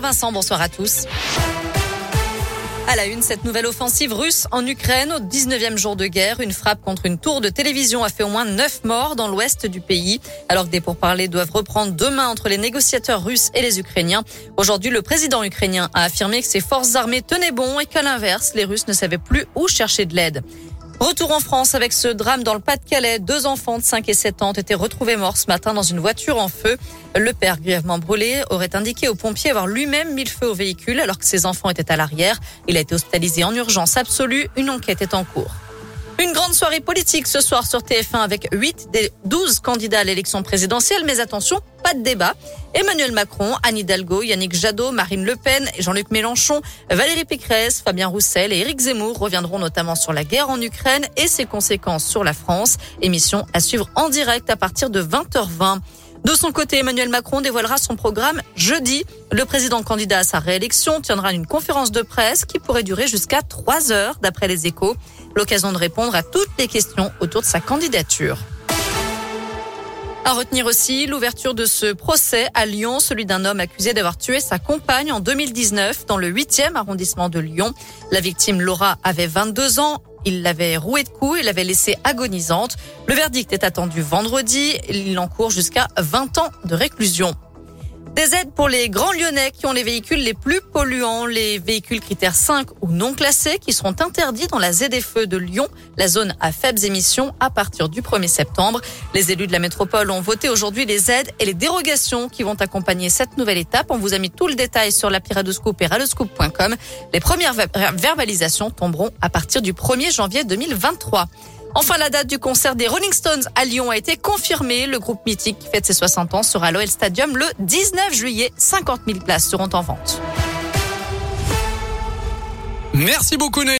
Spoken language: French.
Vincent, bonsoir à tous. À la une, cette nouvelle offensive russe en Ukraine au 19e jour de guerre. Une frappe contre une tour de télévision a fait au moins 9 morts dans l'ouest du pays. Alors que des pourparlers doivent reprendre demain entre les négociateurs russes et les Ukrainiens. Aujourd'hui, le président ukrainien a affirmé que ses forces armées tenaient bon et qu'à l'inverse, les Russes ne savaient plus où chercher de l'aide. Retour en France avec ce drame dans le Pas-de-Calais. Deux enfants de 5 et 7 ans ont été retrouvés morts ce matin dans une voiture en feu. Le père, grièvement brûlé, aurait indiqué aux pompiers avoir lui-même mis le feu au véhicule alors que ses enfants étaient à l'arrière. Il a été hospitalisé en urgence absolue. Une enquête est en cours. Une grande soirée politique ce soir sur TF1 avec 8 des 12 candidats à l'élection présidentielle. Mais attention, pas de débat. Emmanuel Macron, Anne Hidalgo, Yannick Jadot, Marine Le Pen, Jean-Luc Mélenchon, Valérie Pécresse, Fabien Roussel et Éric Zemmour reviendront notamment sur la guerre en Ukraine et ses conséquences sur la France. Émission à suivre en direct à partir de 20h20. De son côté, Emmanuel Macron dévoilera son programme jeudi. Le président candidat à sa réélection tiendra une conférence de presse qui pourrait durer jusqu'à trois heures d'après les échos. L'occasion de répondre à toutes les questions autour de sa candidature. À retenir aussi l'ouverture de ce procès à Lyon, celui d'un homme accusé d'avoir tué sa compagne en 2019 dans le 8e arrondissement de Lyon. La victime Laura avait 22 ans. Il l'avait rouée de coups et l'avait laissée agonisante. Le verdict est attendu vendredi. Il encourt jusqu'à 20 ans de réclusion. Des aides pour les grands lyonnais qui ont les véhicules les plus polluants, les véhicules critères 5 ou non classés qui seront interdits dans la ZFE de Lyon, la zone à faibles émissions à partir du 1er septembre. Les élus de la métropole ont voté aujourd'hui les aides et les dérogations qui vont accompagner cette nouvelle étape. On vous a mis tout le détail sur l'appli Radoscoop et. Les premières verbalisations tomberont à partir du 1er janvier 2023. Enfin, la date du concert des Rolling Stones à Lyon a été confirmée. Le groupe mythique qui fête ses 60 ans sera à l'OL Stadium le 19 juillet. 50 000 places seront en vente. Merci beaucoup,